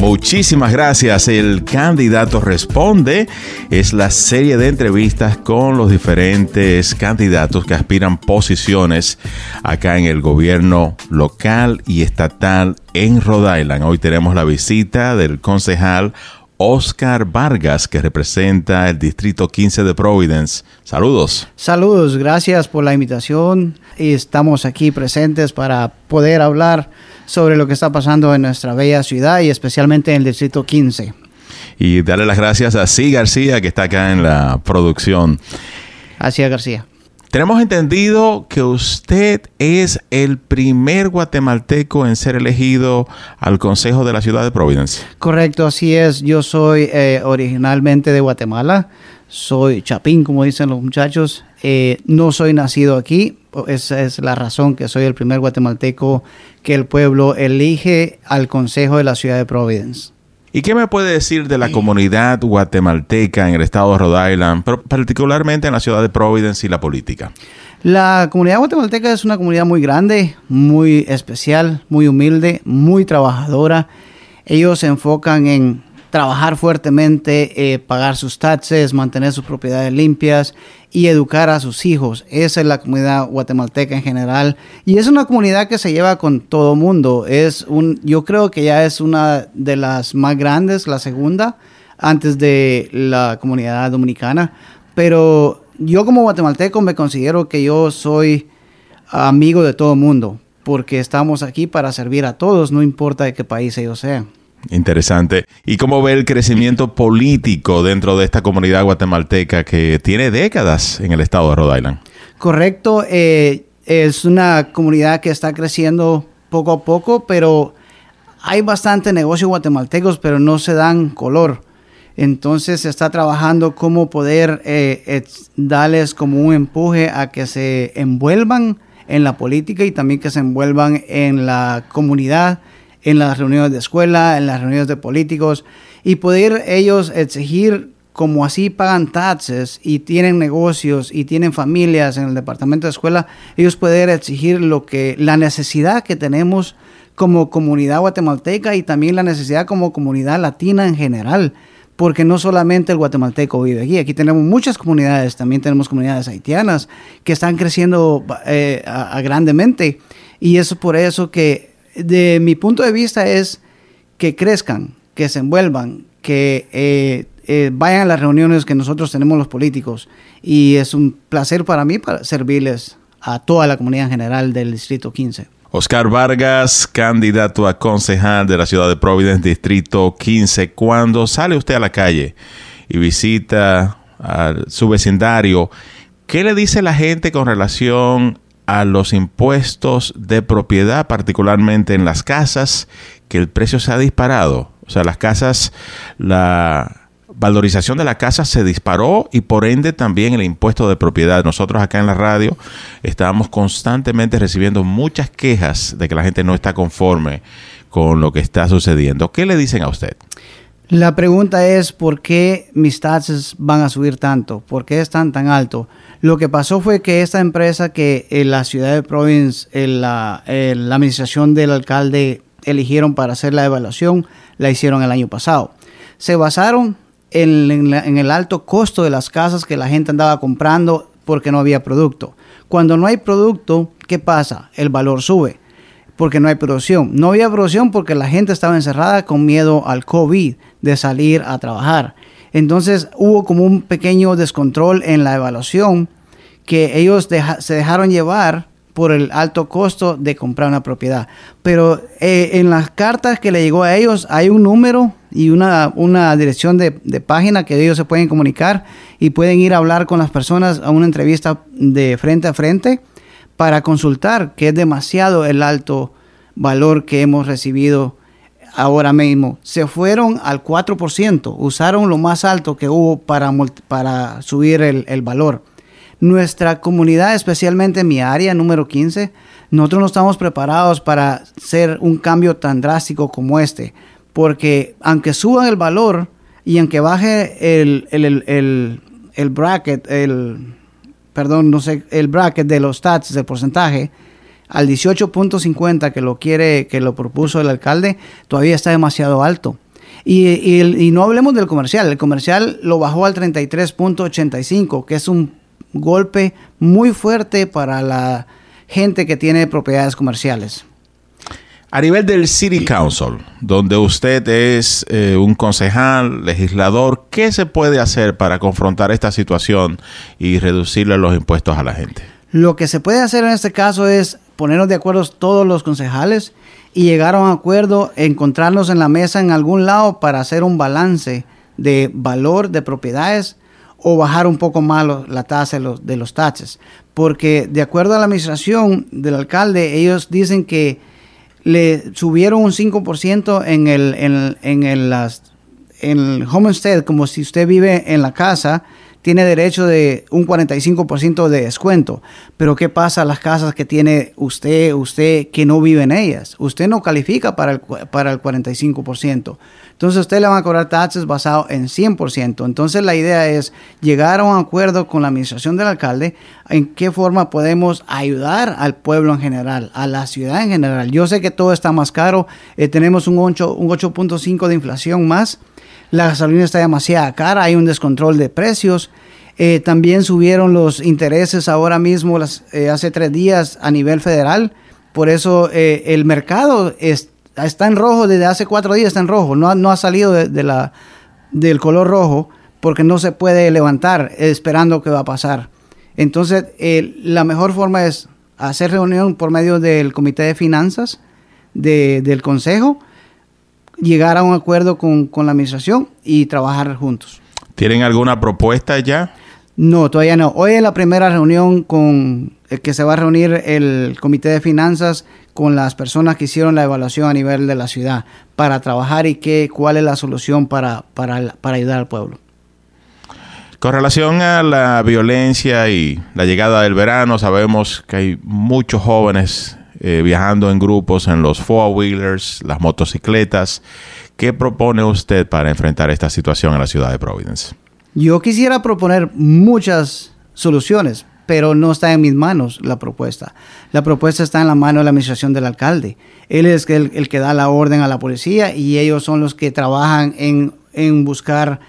Muchísimas gracias. El candidato responde. Es la serie de entrevistas con los diferentes candidatos que aspiran posiciones acá en el gobierno local y estatal en Rhode Island. Hoy tenemos la visita del concejal Oscar Vargas, que representa el Distrito 15 de Providence. Saludos. Saludos, gracias por la invitación. Estamos aquí presentes para poder hablar sobre lo que está pasando en nuestra bella ciudad y especialmente en el Distrito 15. Y darle las gracias a Sí García, que está acá en la producción. Así García. Tenemos entendido que usted es el primer guatemalteco en ser elegido al Consejo de la Ciudad de Providence. Correcto, así es. Yo soy eh, originalmente de Guatemala. Soy chapín, como dicen los muchachos. Eh, no soy nacido aquí. Esa es la razón que soy el primer guatemalteco que el pueblo elige al Consejo de la Ciudad de Providence. ¿Y qué me puede decir de la comunidad guatemalteca en el estado de Rhode Island, pero particularmente en la ciudad de Providence y la política? La comunidad guatemalteca es una comunidad muy grande, muy especial, muy humilde, muy trabajadora. Ellos se enfocan en trabajar fuertemente, eh, pagar sus taxes, mantener sus propiedades limpias y educar a sus hijos. Esa es la comunidad guatemalteca en general y es una comunidad que se lleva con todo mundo. Es un, yo creo que ya es una de las más grandes, la segunda, antes de la comunidad dominicana. Pero yo como guatemalteco me considero que yo soy amigo de todo mundo porque estamos aquí para servir a todos, no importa de qué país ellos sean. Interesante. ¿Y cómo ve el crecimiento político dentro de esta comunidad guatemalteca que tiene décadas en el estado de Rhode Island? Correcto. Eh, es una comunidad que está creciendo poco a poco, pero hay bastante negocios guatemaltecos, pero no se dan color. Entonces se está trabajando cómo poder eh, darles como un empuje a que se envuelvan en la política y también que se envuelvan en la comunidad en las reuniones de escuela, en las reuniones de políticos, y poder ellos exigir, como así pagan taxes y tienen negocios y tienen familias en el departamento de escuela, ellos poder exigir lo que, la necesidad que tenemos como comunidad guatemalteca y también la necesidad como comunidad latina en general porque no solamente el guatemalteco vive aquí, aquí tenemos muchas comunidades, también tenemos comunidades haitianas que están creciendo eh, grandemente y es por eso que de mi punto de vista es que crezcan, que se envuelvan, que eh, eh, vayan a las reuniones que nosotros tenemos los políticos. Y es un placer para mí para servirles a toda la comunidad en general del Distrito 15. Oscar Vargas, candidato a concejal de la ciudad de Providence, Distrito 15. Cuando sale usted a la calle y visita a su vecindario, ¿qué le dice la gente con relación a los impuestos de propiedad, particularmente en las casas, que el precio se ha disparado. O sea, las casas, la valorización de la casa se disparó y por ende también el impuesto de propiedad. Nosotros acá en la radio estábamos constantemente recibiendo muchas quejas de que la gente no está conforme con lo que está sucediendo. ¿Qué le dicen a usted? La pregunta es por qué mis taxes van a subir tanto, por qué están tan alto. Lo que pasó fue que esta empresa que en la ciudad de Providence, en la, administración del alcalde eligieron para hacer la evaluación, la hicieron el año pasado. Se basaron en, en el alto costo de las casas que la gente andaba comprando porque no había producto. Cuando no hay producto, ¿qué pasa? El valor sube porque no hay producción. No había producción porque la gente estaba encerrada con miedo al COVID, de salir a trabajar. Entonces hubo como un pequeño descontrol en la evaluación que ellos se dejaron llevar por el alto costo de comprar una propiedad. Pero eh, en las cartas que le llegó a ellos hay un número y una, una dirección de, de, página que ellos se pueden comunicar y pueden ir a hablar con las personas a una entrevista de frente a frente para consultar, que es demasiado el alto valor que hemos recibido ahora mismo. Se fueron al 4%, usaron lo más alto que hubo para, para subir el, el valor. Nuestra comunidad, especialmente en mi área número 15, nosotros no estamos preparados para hacer un cambio tan drástico como este, porque aunque suban el valor y aunque baje el, el, el, el bracket, el, perdón, no sé, el bracket de los stats, del porcentaje, al 18.50 que lo quiere, que lo propuso el alcalde, todavía está demasiado alto. Y, y, y no hablemos del comercial. El comercial lo bajó al 33.85, que es un golpe muy fuerte para la gente que tiene propiedades comerciales. A nivel del City Council, donde usted es eh, un concejal, legislador, ¿qué se puede hacer para confrontar esta situación y reducirle los impuestos a la gente? Lo que se puede hacer en este caso es ponernos de acuerdo todos los concejales y llegar a un acuerdo, encontrarnos en la mesa en algún lado para hacer un balance de valor de propiedades o bajar un poco más la tasa de los, de taxes. Porque de acuerdo a la administración del alcalde, ellos dicen que le subieron un 5% en el, en, en, el, en el homestead, como si usted vive en la casa, tiene derecho de un 45% de descuento. Pero ¿qué pasa a las casas que tiene usted, usted que no vive en ellas? Usted no califica para el, para el 45%. Entonces usted le va a cobrar taxes basado en 100%. Entonces la idea es llegar a un acuerdo con la administración del alcalde en qué forma podemos ayudar al pueblo en general, a la ciudad en general. Yo sé que todo está más caro, eh, tenemos un 8.5 un 8 de inflación más, la gasolina está demasiado cara, hay un descontrol de precios. Eh, también subieron los intereses ahora mismo, eh, hace tres días a nivel federal. Por eso el mercado es, está en rojo desde hace cuatro días, está en rojo, no, ha salido del color rojo porque no se puede levantar esperando qué va a pasar. Entonces, la mejor forma es hacer reunión por medio del Comité de Finanzas del Consejo, llegar a un acuerdo con, con la administración y trabajar juntos. ¿Tienen alguna propuesta ya? No, todavía no. Hoy es la primera reunión con el eh, que se va a reunir el Comité de Finanzas con las personas que hicieron la evaluación a nivel de la ciudad para trabajar y qué, cuál es la solución para, para, para ayudar al pueblo. Con relación a la violencia y la llegada del verano, sabemos que hay muchos jóvenes eh, viajando en grupos en los four-wheelers, las motocicletas. ¿Qué propone usted para enfrentar esta situación en la ciudad de Providence? Yo quisiera proponer muchas soluciones, pero no está en mis manos la propuesta. La propuesta está en la mano de la administración del alcalde. Él es el, que da la orden a la policía y ellos son los que trabajan en, buscar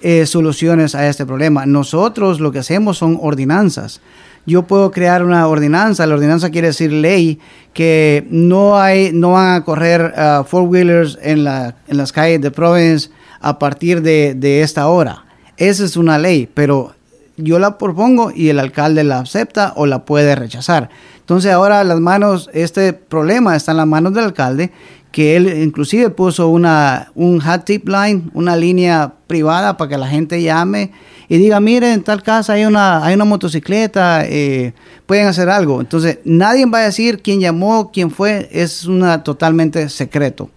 eh, soluciones a este problema. Nosotros lo que hacemos son ordenanzas. Yo puedo crear una ordenanza, la ordenanza quiere decir ley, que no, hay, no van a correr uh, four-wheelers en, la, en las calles de Providence a partir de, de esta hora esa es una ley, pero yo la propongo y el alcalde la acepta o la puede rechazar. Entonces ahora las manos, este problema está en las manos del alcalde, que él inclusive puso una, un hat tip line, una línea privada para que la gente llame y diga, miren, en tal casa hay una, hay una motocicleta, eh, pueden hacer algo. Entonces nadie va a decir quién llamó, quién fue, es una totalmente secreto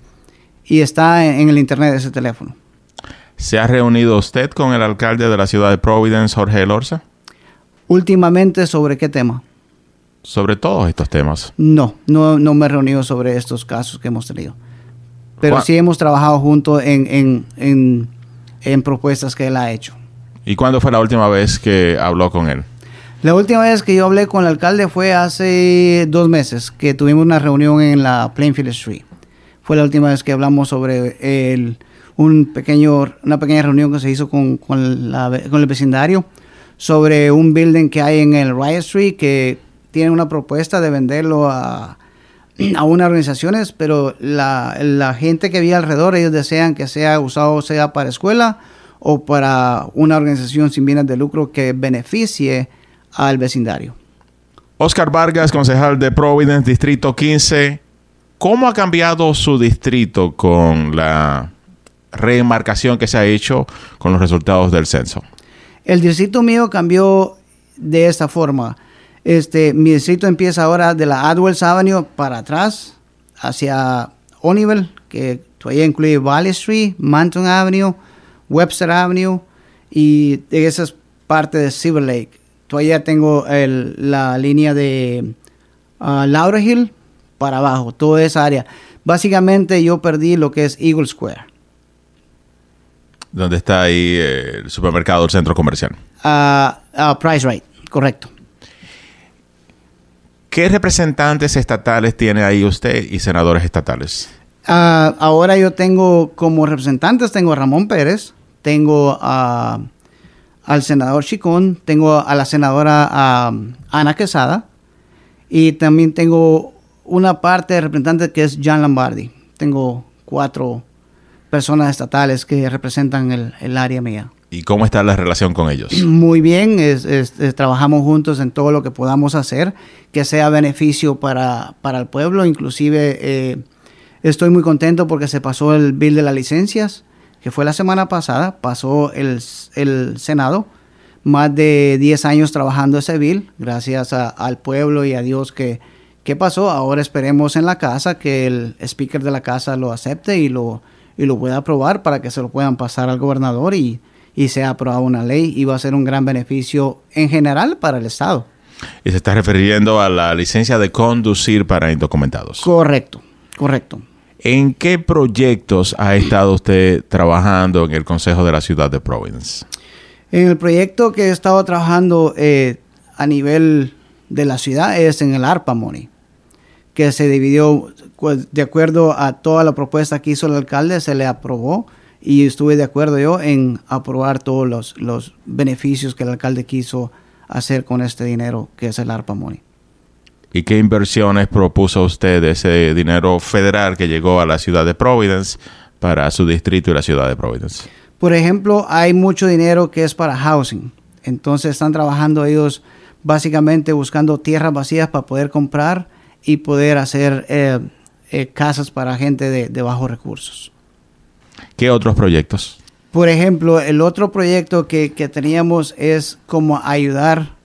y está en el internet ese teléfono. ¿Se ha reunido usted con el alcalde de la ciudad de Providence, Jorge Elorza? Últimamente, ¿sobre qué tema? Sobre todos estos temas. No, no, no me he reunido sobre estos casos que hemos tenido. Pero sí hemos trabajado juntos en, en, propuestas que él ha hecho. ¿Y cuándo fue la última vez que habló con él? La última vez que yo hablé con el alcalde fue hace dos meses, que tuvimos una reunión en la Plainfield Street. Fue la última vez que hablamos sobre el un pequeño, una pequeña reunión que se hizo con, con, el vecindario sobre un building que hay en el Riot Street que tiene una propuesta de venderlo a, a unas organizaciones, pero la, la, gente que vive alrededor, ellos desean que sea usado sea para escuela o para una organización sin bienes de lucro que beneficie al vecindario. Oscar Vargas, concejal de Providence, Distrito 15. ¿Cómo ha cambiado su distrito con la remarcación que se ha hecho con los resultados del censo? El distrito mío cambió de esta forma. Este, mi distrito empieza ahora de la Adwells Avenue para atrás hacia O'Neill, que todavía incluye Valley Street, Manton Avenue, Webster Avenue y esa es parte de Silver Lake. Todavía tengo la línea de uh, Laura Hill para abajo, toda esa área. Básicamente yo perdí lo que es Eagle Square donde está ahí eh, el supermercado, el centro comercial. Uh, Price Right, correcto. ¿Qué representantes estatales tiene ahí usted y senadores estatales? Ah, ahora yo tengo como representantes, tengo a Ramón Pérez, tengo a, al senador Chicón, tengo a la senadora Ana Quesada y también tengo una parte de representantes que es John Lombardi. Tengo cuatro personas estatales que representan el, el área mía. ¿Y cómo está la relación con ellos? Muy bien, trabajamos juntos en todo lo que podamos hacer que sea beneficio para, para el pueblo. Inclusive eh, estoy muy contento porque se pasó el bill de las licencias, que fue la semana pasada, pasó el, el Senado. Más de 10 años trabajando ese bill, gracias al pueblo y a Dios que, que pasó. Ahora esperemos en la casa que el speaker de la casa lo acepte y lo, y lo pueda aprobar para que se lo puedan pasar al gobernador y y se ha aprobado una ley y va a ser un gran beneficio en general para el Estado. Y se está refiriendo a la licencia de conducir para indocumentados. Correcto, correcto. ¿En qué proyectos ha estado usted trabajando en el Consejo de la Ciudad de Providence? En el proyecto que he estado trabajando eh, a nivel de la ciudad es en el ARPA Money, que se dividió pues, de acuerdo a toda la propuesta que hizo el alcalde, se le aprobó y estuve de acuerdo yo en aprobar todos los, los beneficios que el alcalde quiso hacer con este dinero que es el ARPA Money. ¿Y qué inversiones propuso usted de ese dinero federal que llegó a la ciudad de Providence para su distrito y la ciudad de Providence? Por ejemplo, hay mucho dinero que es para housing. Entonces están trabajando ellos básicamente buscando tierras vacías para poder comprar y poder hacer eh, eh, casas para gente de, de bajos recursos. ¿Qué otros proyectos? Por ejemplo, el otro proyecto que, teníamos es como ayudar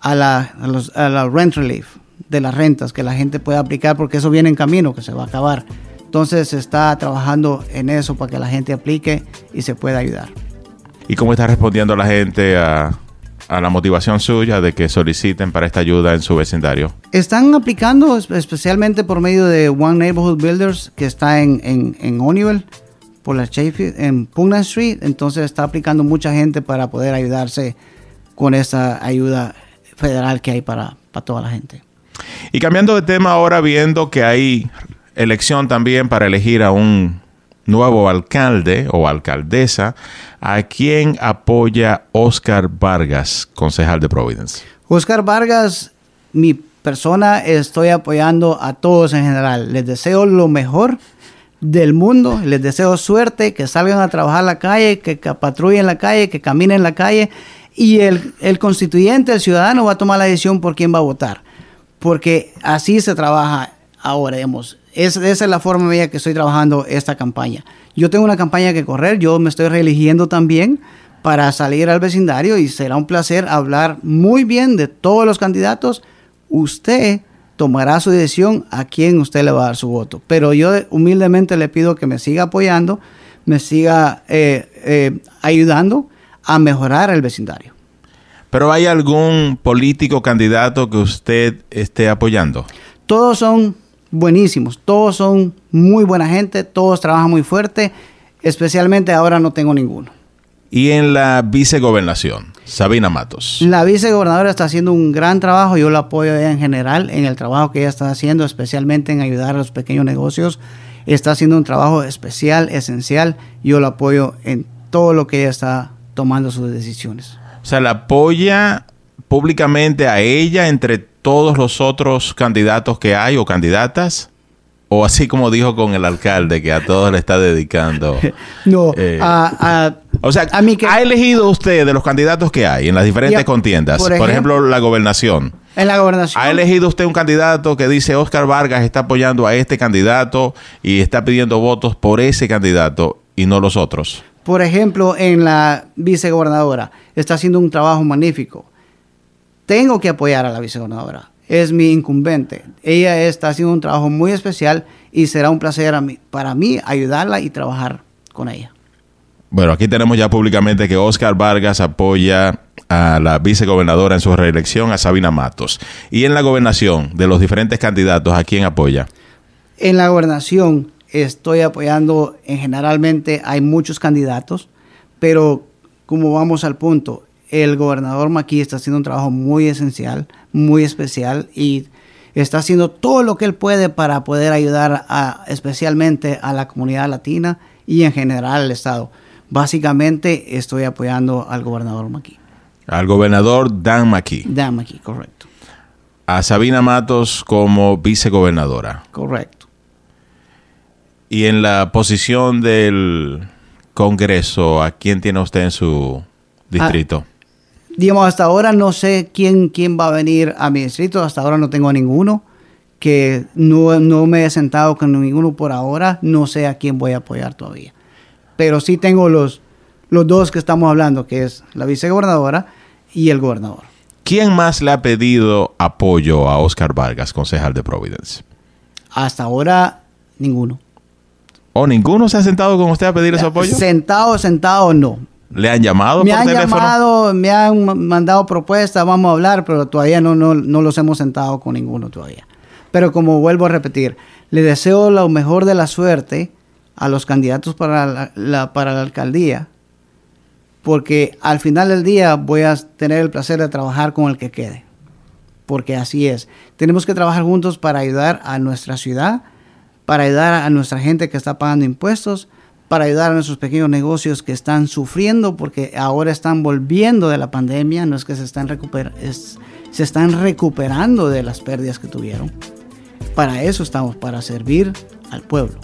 a la, rent relief de las rentas, que la gente pueda aplicar porque eso viene en camino, que se va a acabar. Entonces se está trabajando en eso para que la gente aplique y se pueda ayudar. ¿Y cómo está respondiendo la gente a, la motivación suya de que soliciten para esta ayuda en su vecindario? Están aplicando especialmente por medio de One Neighborhood Builders, que está en, en, en por la Sheffield en Pugna Street, entonces está aplicando mucha gente para poder ayudarse con esa ayuda federal que hay para, para toda la gente. Y cambiando de tema ahora, viendo que hay elección también para elegir a un nuevo alcalde o alcaldesa, ¿a quién apoya Oscar Vargas, concejal de Providence? Oscar Vargas, mi persona, estoy apoyando a todos en general. Les deseo lo mejor del mundo. Les deseo suerte, que salgan a trabajar en la calle, que, patrullen la calle, que caminen en la calle. Y el, el, constituyente, el ciudadano, va a tomar la decisión por quién va a votar. Porque así se trabaja ahora, digamos. esa es la forma mía que estoy trabajando esta campaña. Yo tengo una campaña que correr, yo me estoy reeligiendo también para salir al vecindario y será un placer hablar muy bien de todos los candidatos. Usted tomará su decisión a quién usted le va a dar su voto. Pero yo humildemente le pido que me siga apoyando, me siga eh, eh, ayudando a mejorar el vecindario. ¿Pero hay algún político candidato que usted esté apoyando? Todos son buenísimos, todos son muy buena gente, todos trabajan muy fuerte, especialmente ahora no tengo ninguno. Y en la vicegobernación, Sabina Matos. La vicegobernadora está haciendo un gran trabajo, yo la apoyo en general en el trabajo que ella está haciendo, especialmente en ayudar a los pequeños negocios. Está haciendo un trabajo especial, esencial, yo la apoyo en todo lo que ella está tomando sus decisiones. O sea, la apoya públicamente a ella entre todos los otros candidatos que hay o candidatas. O así como dijo con el alcalde, que a todos le está dedicando. no, eh, a, o sea, a mí que, ¿ha elegido usted de los candidatos que hay en las diferentes contiendas? Por ejemplo, la gobernación. En la gobernación. ¿Ha elegido usted un candidato que dice Oscar Vargas está apoyando a este candidato y está pidiendo votos por ese candidato y no los otros? Por ejemplo, en la vicegobernadora está haciendo un trabajo magnífico. Tengo que apoyar a la vicegobernadora es mi incumbente. Ella está haciendo un trabajo muy especial y será un placer para mí ayudarla y trabajar con ella. Bueno, aquí tenemos ya públicamente que Oscar Vargas apoya a la vicegobernadora en su reelección, a Sabina Matos. Y en la gobernación, de los diferentes candidatos, ¿a quién apoya? En la gobernación estoy apoyando, en generalmente hay muchos candidatos, pero como vamos al punto, el gobernador Maquí está haciendo un trabajo muy esencial, muy especial y está haciendo todo lo que él puede para poder ayudar a, especialmente a la comunidad latina y en general al Estado. Básicamente estoy apoyando al gobernador McKee. Al gobernador Dan McKee. Dan McKee, correcto. A Sabina Matos como vicegobernadora. Correcto. Y en la posición del Congreso, ¿a quién tiene usted en su distrito? Ah, digamos, hasta ahora no sé quién, quién va a venir a mi distrito, hasta ahora no tengo a ninguno, que no, no me he sentado con ninguno por ahora, no sé a quién voy a apoyar todavía. Pero sí tengo los, los dos que estamos hablando, que es la vicegobernadora y el gobernador. ¿Quién más le ha pedido apoyo a Oscar Vargas, concejal de Providence? Hasta ahora, ninguno. ¿O ninguno se ha sentado con usted a pedirle su apoyo? Sentado, sentado, no. ¿Le han llamado me han llamado, me han mandado propuestas, vamos a hablar, pero todavía no, no, no los hemos sentado con ninguno todavía. Pero como vuelvo a repetir, le deseo lo mejor de la suerte a los candidatos para la, para la alcaldía, porque al final del día voy a tener el placer de trabajar con el que quede, porque así es. Tenemos que trabajar juntos para ayudar a nuestra ciudad, para ayudar a nuestra gente que está pagando impuestos, para ayudar a nuestros pequeños negocios que están sufriendo porque ahora están volviendo de la pandemia, no es que se están, se están recuperando de las pérdidas que tuvieron. Para eso estamos, para servir al pueblo.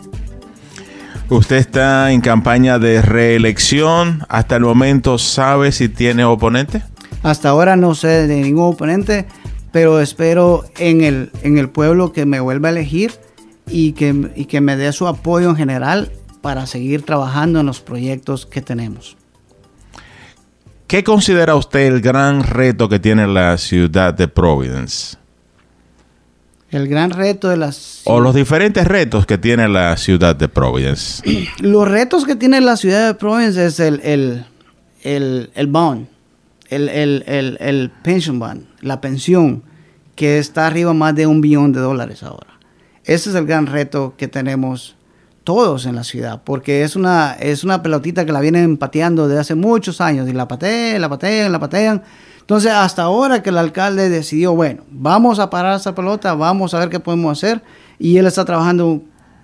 Usted está en campaña de reelección. ¿Hasta el momento sabe si tiene oponente? Hasta ahora no sé de ningún oponente, pero espero en el, en el pueblo que me vuelva a elegir y que, y que me dé su apoyo en general para seguir trabajando en los proyectos que tenemos. ¿Qué considera usted el gran reto que tiene la ciudad de Providence? El gran reto de las... O los diferentes retos que tiene la ciudad de Providence. los retos que tiene la ciudad de Providence es el, el, el, el bond, el, el, pension bond, la pensión, que está arriba más de un billón de dólares ahora. Ese es el gran reto que tenemos todos en la ciudad, porque es una, es una pelotita que la vienen pateando desde hace muchos años y la patean, la patean, la patean. Entonces, hasta ahora que el alcalde decidió, bueno, vamos a parar esa pelota, vamos a ver qué podemos hacer, y él está trabajando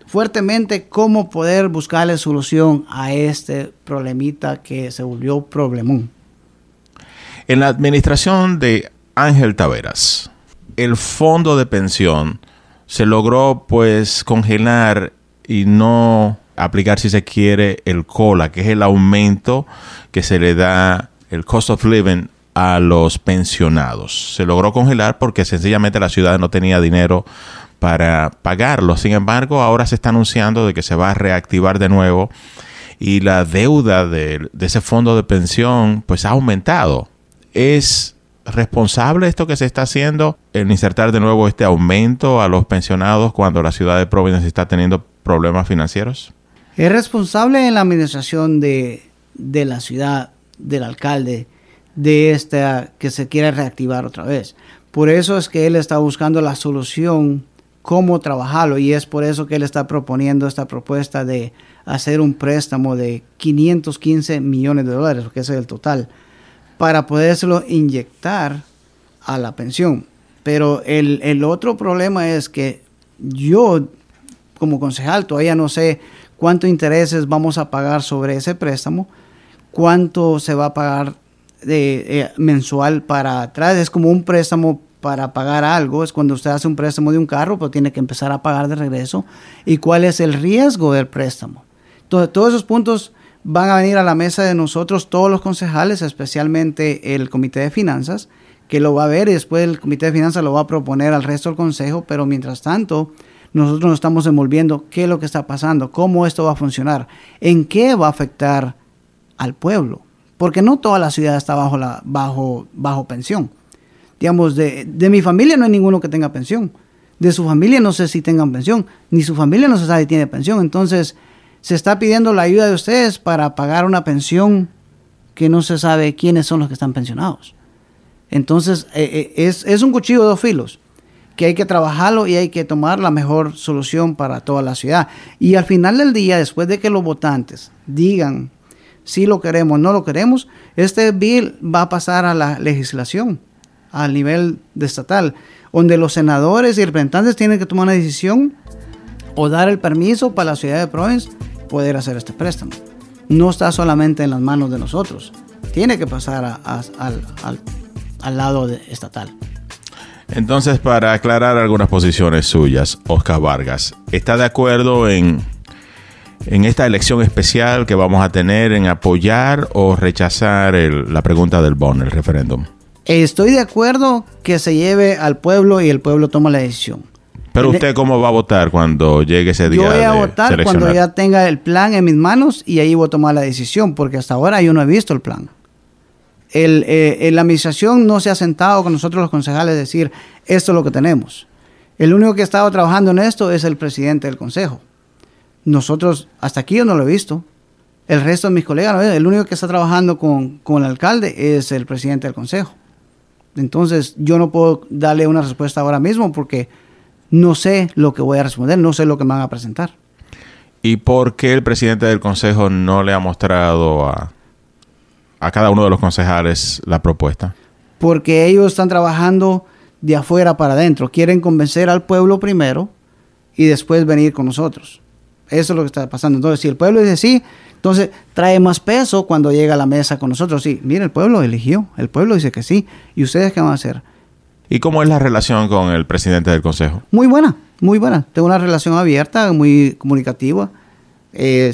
fuertemente cómo poder buscarle solución a este problemita que se volvió problemón. En la administración de Ángel Taveras, el fondo de pensión se logró pues congelar y no aplicar si se quiere el COLA, que es el aumento que se le da el cost of living a los pensionados. Se logró congelar porque sencillamente la ciudad no tenía dinero para pagarlo. Sin embargo, ahora se está anunciando de que se va a reactivar de nuevo y la deuda de, de ese fondo de pensión pues ha aumentado. Es responsable esto que se está haciendo en insertar de nuevo este aumento a los pensionados cuando la ciudad de Providence está teniendo problemas financieros? Es responsable en la administración de, la ciudad, del alcalde, de esta que se quiere reactivar otra vez. Por eso es que él está buscando la solución, cómo trabajarlo, y es por eso que él está proponiendo esta propuesta de hacer un préstamo de 515 millones de dólares, que es el total, para podérselo inyectar a la pensión. Pero el, el otro problema es que yo como concejal, todavía no sé cuántos intereses vamos a pagar sobre ese préstamo, cuánto se va a pagar de, eh, mensual para atrás. Es como un préstamo para pagar algo, es cuando usted hace un préstamo de un carro, pero tiene que empezar a pagar de regreso. ¿Y cuál es el riesgo del préstamo? Todos esos puntos van a venir a la mesa de nosotros, todos los concejales, especialmente el Comité de Finanzas, que lo va a ver y después el Comité de Finanzas lo va a proponer al resto del Consejo, pero mientras tanto, nosotros nos estamos envolviendo qué es lo que está pasando, cómo esto va a funcionar, en qué va a afectar al pueblo, porque no toda la ciudad está bajo, la, bajo, bajo pensión. Digamos, de, de mi familia no hay ninguno que tenga pensión, de su familia no sé si tengan pensión, ni su familia no se sabe si tiene pensión, entonces se está pidiendo la ayuda de ustedes para pagar una pensión que no se sabe quiénes son los que están pensionados. Entonces, eh, eh, es, es, un cuchillo de dos filos que hay que trabajarlo y hay que tomar la mejor solución para toda la ciudad. Y al final del día, después de que los votantes digan si lo queremos o no lo queremos, este bill va a pasar a la legislación, al nivel estatal, donde los senadores y representantes tienen que tomar una decisión o dar el permiso para la ciudad de Providence poder hacer este préstamo. No está solamente en las manos de nosotros, tiene que pasar al, al, lado estatal. Entonces, para aclarar algunas posiciones suyas, Oscar Vargas, ¿está de acuerdo en, en esta elección especial que vamos a tener en apoyar o rechazar la pregunta del BON, el referéndum? Estoy de acuerdo que se lleve al pueblo y el pueblo toma la decisión. Pero usted cómo va a votar cuando llegue ese día? Yo voy a votar cuando ya tenga el plan en mis manos y ahí voy a tomar la decisión, porque hasta ahora yo no he visto el plan. El, eh, la administración no se ha sentado con nosotros los concejales a decir, esto es lo que tenemos. El único que ha estado trabajando en esto es el presidente del consejo. Nosotros, hasta aquí yo no lo he visto. El resto de mis colegas, el único que está trabajando con, con el alcalde es el presidente del consejo. Entonces yo no puedo darle una respuesta ahora mismo porque no sé lo que voy a responder, no sé lo que me van a presentar. ¿Y por qué el presidente del consejo no le ha mostrado a, a cada uno de los concejales la propuesta? Porque ellos están trabajando de afuera para adentro. Quieren convencer al pueblo primero y después venir con nosotros. Eso es lo que está pasando. Entonces, si el pueblo dice sí, entonces trae más peso cuando llega a la mesa con nosotros. Sí, mire, el pueblo eligió, el pueblo dice que sí. ¿Y ustedes qué van a hacer? ¿Y cómo es la relación con el presidente del consejo? Muy buena, muy buena. Tengo una relación abierta, muy comunicativa. Eh,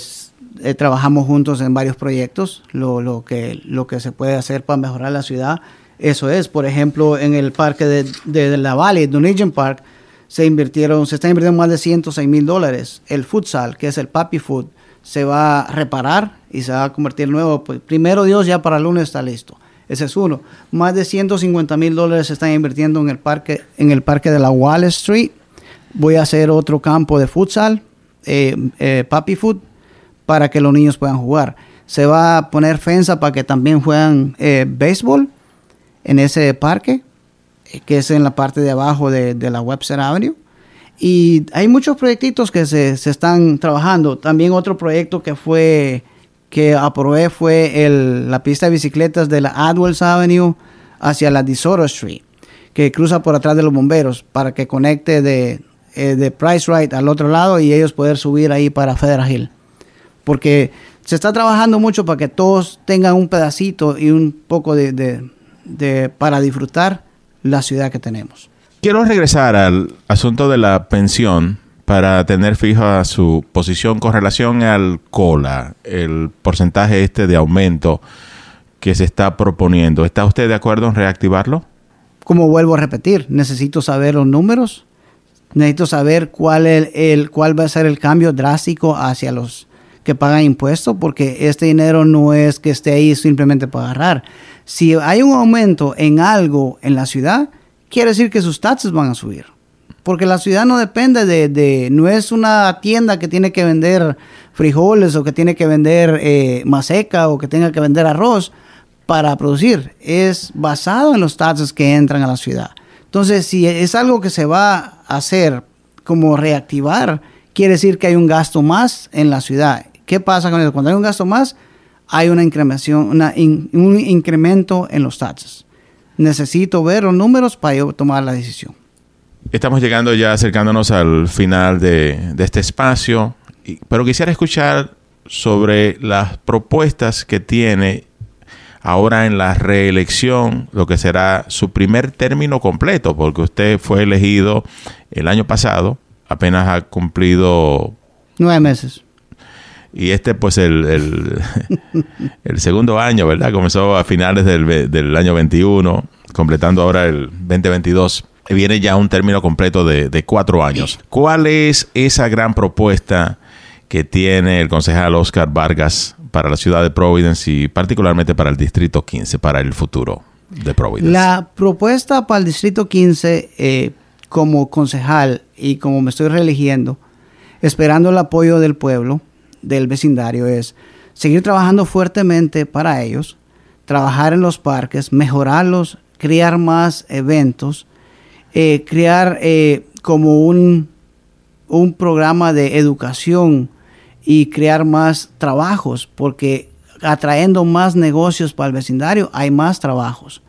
trabajamos juntos en varios proyectos, lo, que, se puede hacer para mejorar la ciudad. Eso es, por ejemplo, en el parque de, la Valley, Dunedin Park, se invirtieron, se está invirtiendo más de 106 mil dólares. El futsal, que es el papi food, se va a reparar y se va a convertir nuevo. Pues, primero Dios, ya para el lunes está listo. Ese es uno. Más de 150 mil dólares se están invirtiendo en el parque, en el parque de la Wall Street. Voy a hacer otro campo de futsal, eh, eh, papi food, para que los niños puedan jugar. Se va a poner fensa para que también juegan eh, béisbol en ese parque, que es en la parte de abajo de, la Webster Avenue. Y hay muchos proyectitos que se, se, están trabajando. También otro proyecto que fue que aprobé fue el, la pista de bicicletas de la Adwells Avenue hacia la DeSoto Street, que cruza por atrás de los bomberos para que conecte de, eh, de Price Right al otro lado y ellos poder subir ahí para Federal Hill. Porque se está trabajando mucho para que todos tengan un pedacito y un poco de, de para disfrutar la ciudad que tenemos. Quiero regresar al asunto de la pensión para tener fija su posición con relación al COLA, el porcentaje este de aumento que se está proponiendo. ¿Está usted de acuerdo en reactivarlo? Como vuelvo a repetir, necesito saber los números, necesito saber cuál, el, cuál va a ser el cambio drástico hacia los que pagan impuestos, porque este dinero no es que esté ahí simplemente para agarrar. Si hay un aumento en algo en la ciudad, quiere decir que sus taxes van a subir porque la ciudad no depende de, no es una tienda que tiene que vender frijoles o que tiene que vender eh, maseca o que tenga que vender arroz para producir, es basado en los taxes que entran a la ciudad. Entonces, si es algo que se va a hacer como reactivar, quiere decir que hay un gasto más en la ciudad. ¿Qué pasa con eso? Cuando hay un gasto más, hay una incrementación, un incremento en los taxes. Necesito ver los números para yo tomar la decisión. Estamos llegando ya acercándonos al final de, este espacio, pero quisiera escuchar sobre las propuestas que tiene ahora en la reelección, lo que será su primer término completo, porque usted fue elegido el año pasado, apenas ha cumplido... Nueve meses. Y este, pues, el, el, segundo año, ¿verdad? Comenzó a finales del, del año 21, completando ahora el 2022 viene ya un término completo de, cuatro años. ¿Cuál es esa gran propuesta que tiene el concejal Oscar Vargas para la ciudad de Providence y particularmente para el Distrito 15, para el futuro de Providence? La propuesta para el Distrito 15, eh, como concejal y como me estoy reeligiendo, esperando el apoyo del pueblo, del vecindario, es seguir trabajando fuertemente para ellos, trabajar en los parques, mejorarlos, crear más eventos, eh, crear eh, como un, un programa de educación y crear más trabajos, porque atrayendo más negocios para el vecindario hay más trabajos.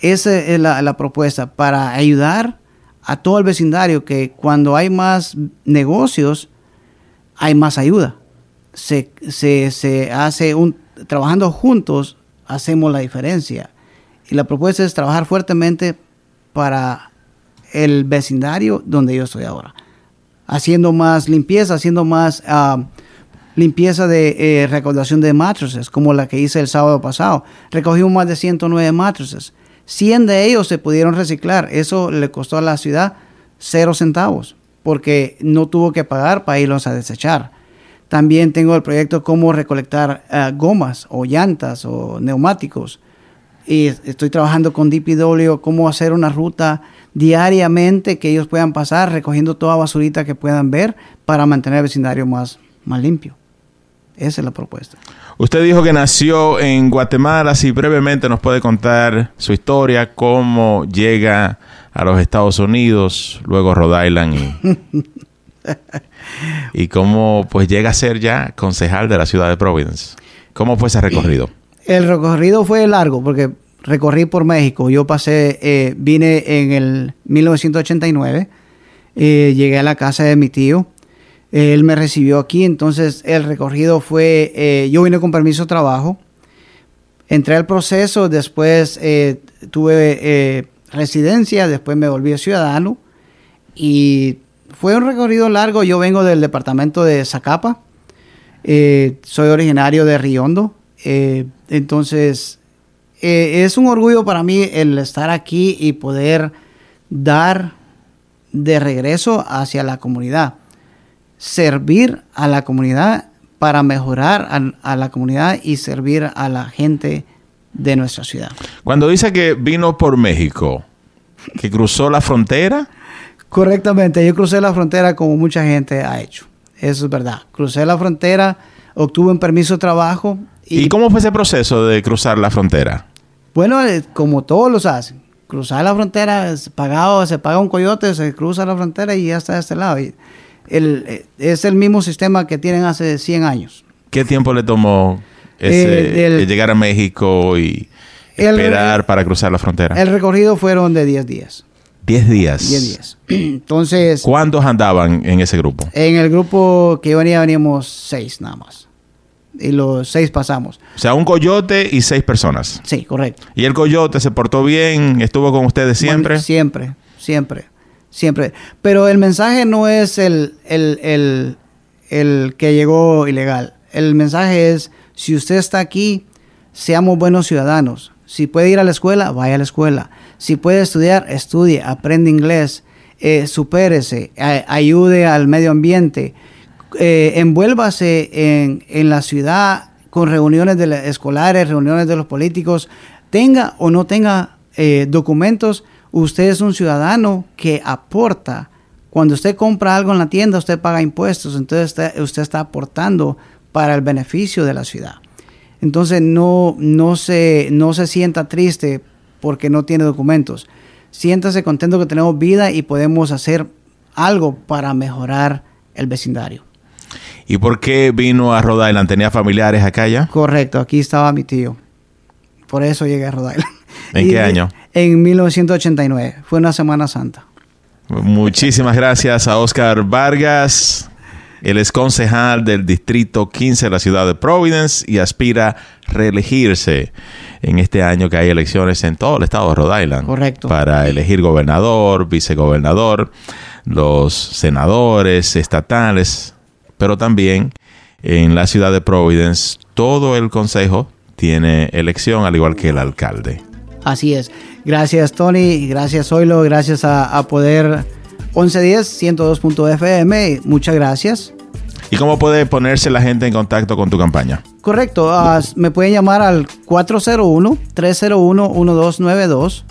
Esa es la, la propuesta para ayudar a todo el vecindario que cuando hay más negocios, hay más ayuda. Se, se, se hace un, trabajando juntos, hacemos la diferencia. Y la propuesta es trabajar fuertemente para el vecindario donde yo estoy ahora. Haciendo más limpieza, haciendo más ah, limpieza de eh, recaudación de matrices, como la que hice el sábado pasado. Recogimos más de 109 matrices. 100 de ellos se pudieron reciclar. Eso le costó a la ciudad cero centavos, porque no tuvo que pagar para irlos a desechar. También tengo el proyecto cómo recolectar uh, gomas o llantas o neumáticos. Y estoy trabajando con DPW cómo hacer una ruta diariamente que ellos puedan pasar recogiendo toda basurita que puedan ver para mantener el vecindario más, más limpio. Esa es la propuesta. Usted dijo que nació en Guatemala. Si brevemente nos puede contar su historia, cómo llega a los Estados Unidos, luego Rhode Island y, y cómo pues llega a ser ya concejal de la ciudad de Providence. ¿Cómo fue ese recorrido? El recorrido fue largo porque recorrí por México. Yo pasé, eh, vine en el 1989, eh, llegué a la casa de mi tío. Él me recibió aquí, entonces el recorrido fue, eh, yo vine con permiso de trabajo, entré al proceso, después tuve residencia, después me volví ciudadano y fue un recorrido largo. Yo vengo del departamento de Zacapa, soy originario de Riondo, entonces eh, es un orgullo para mí el estar aquí y poder dar de regreso hacia la comunidad, servir a la comunidad para mejorar a, a la comunidad y servir a la gente de nuestra ciudad. Cuando dice que vino por México, que cruzó la frontera, Correctamente, yo crucé la frontera como mucha gente ha hecho. Eso es verdad. Crucé la frontera, obtuve un permiso de trabajo ¿y, cómo fue ese proceso de cruzar la frontera? Bueno, eh, como todos los hacen. Cruzar la frontera, es pagado, se paga un coyote, se cruza la frontera y ya está de este lado. Y el, eh, es el mismo sistema que tienen hace 100 años. ¿Qué tiempo le tomó ese, Eh, eh, llegar a México y El- esperar para cruzar la frontera? El recorrido fueron de 10 días. Diez días. 10 días. Entonces, ¿Cuántos andaban en ese grupo? en el grupo que yo venía veníamos 6 nada más. Y los 6 pasamos. O sea, un coyote y seis personas. Sí, correcto. ¿Y el coyote se portó bien? ¿Estuvo con ustedes siempre? Bueno, siempre, siempre, siempre. Pero el mensaje no es el, el, el, el que llegó ilegal. El mensaje es, si usted está aquí, seamos buenos ciudadanos. Si puede ir a la escuela, vaya a la escuela. Si puede estudiar, estudie, aprende inglés, eh, supérese, a- ayude al medio ambiente, eh, envuélvase en, la ciudad con reuniones de la- escolares, reuniones de los políticos, tenga o no tenga eh, documentos, usted es un ciudadano que aporta. Cuando usted compra algo en la tienda, usted paga impuestos, entonces usted, está aportando para el beneficio de la ciudad. Entonces no, se, no se sienta triste porque no tiene documentos. Siéntase contento que tenemos vida y podemos hacer algo para mejorar el vecindario. ¿Y por qué vino a Rhode Island? ¿Tenía familiares acá ya? Correcto, aquí estaba mi tío. Por eso llegué a Rhode Island. ¿En Y- qué año? En 1989. Fue una Semana Santa. Muchísimas gracias a Oscar Vargas. Él es concejal del Distrito 15 de la ciudad de Providence y aspira a reelegirse en este año que hay elecciones en todo el estado de Rhode Island. Correcto. Para elegir gobernador, vicegobernador, los senadores estatales, pero también en la ciudad de Providence todo el consejo tiene elección al igual que el alcalde. Así es. Gracias Tony, gracias Oilo, gracias a, a Poder 1110, 102.fm. Muchas gracias. ¿Y cómo puede ponerse la gente en contacto con tu campaña? Correcto, ah, me pueden llamar al 401-301-1292.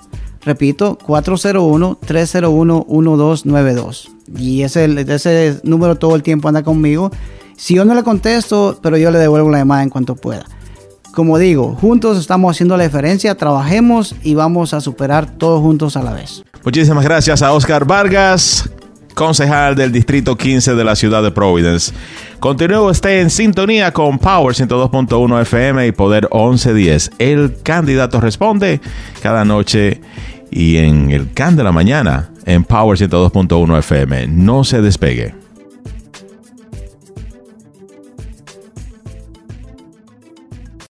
Repito, 401-301-1292. Y ese, ese número todo el tiempo anda conmigo. Si yo no le contesto, pero yo le devuelvo la llamada en cuanto pueda. Como digo, juntos estamos haciendo la diferencia, trabajemos y vamos a superar todos juntos a la vez. Muchísimas gracias a Oscar Vargas, concejal del Distrito 15 de la ciudad de Providence. Continúe usted en sintonía con Power 102.1 FM y Poder 1110. El candidato responde cada noche y en el CAN de la mañana en Power 102.1 FM. No se despegue.